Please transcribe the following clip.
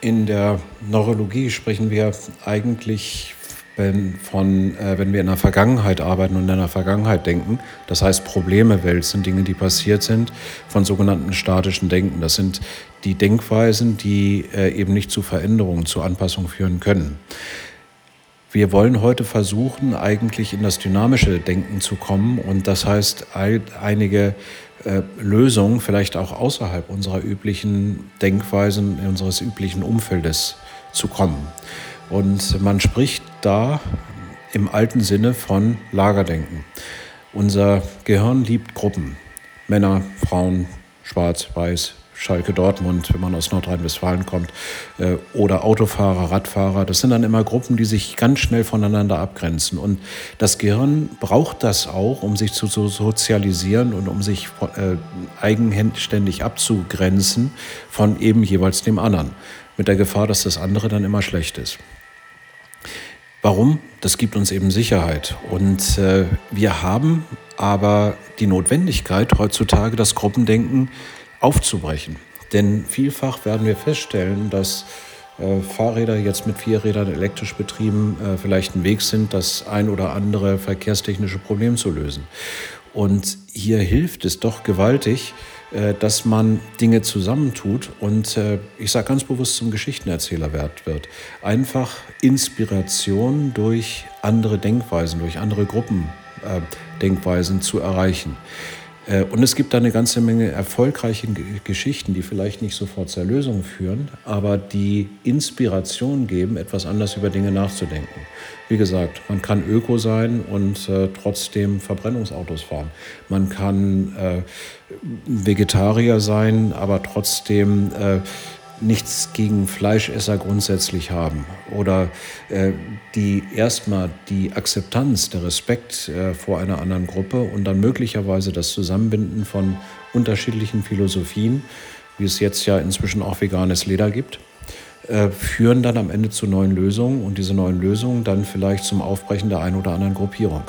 In der Neurologie sprechen wir eigentlich von, äh, wenn wir in der Vergangenheit arbeiten und in der Vergangenheit denken, das heißt Probleme wälzen, Dinge, die passiert sind, von sogenannten statischen Denken. Das sind die Denkweisen, die äh, eben nicht zu Veränderungen, zu Anpassungen führen können. Wir wollen heute versuchen, eigentlich in das dynamische Denken zu kommen und das heißt, einige äh, Lösungen vielleicht auch außerhalb unserer üblichen Denkweisen, unseres üblichen Umfeldes zu kommen. Und man spricht da im alten Sinne von Lagerdenken. Unser Gehirn liebt Gruppen. Männer, Frauen, Schwarz, Weiß, Schalke Dortmund, wenn man aus Nordrhein-Westfalen kommt, äh, oder Autofahrer, Radfahrer. Das sind dann immer Gruppen, die sich ganz schnell voneinander abgrenzen. Und das Gehirn braucht das auch, um sich zu sozialisieren und um sich äh, eigenständig abzugrenzen von eben jeweils dem anderen. Mit der Gefahr, dass das andere dann immer schlecht ist. Warum? Das gibt uns eben Sicherheit. Und äh, wir haben aber die Notwendigkeit, heutzutage das Gruppendenken aufzubrechen. Denn vielfach werden wir feststellen, dass äh, Fahrräder jetzt mit vier Rädern elektrisch betrieben äh, vielleicht ein Weg sind, das ein oder andere verkehrstechnische Problem zu lösen. Und hier hilft es doch gewaltig, äh, dass man Dinge zusammentut und äh, ich sage ganz bewusst zum Geschichtenerzähler wird. Einfach Inspiration durch andere Denkweisen, durch andere Gruppendenkweisen äh, zu erreichen. Äh, und es gibt da eine ganze Menge erfolgreiche Geschichten, die vielleicht nicht sofort zur Lösung führen, aber die Inspiration geben, etwas anders über Dinge nachzudenken. Wie gesagt, man kann Öko sein und äh, trotzdem Verbrennungsautos fahren. Man kann äh, Vegetarier sein, aber trotzdem äh, nichts gegen Fleischesser grundsätzlich haben oder äh, die erstmal die Akzeptanz, der Respekt äh, vor einer anderen Gruppe und dann möglicherweise das Zusammenbinden von unterschiedlichen Philosophien, wie es jetzt ja inzwischen auch veganes Leder gibt, äh, führen dann am Ende zu neuen Lösungen und diese neuen Lösungen dann vielleicht zum Aufbrechen der einen oder anderen Gruppierung.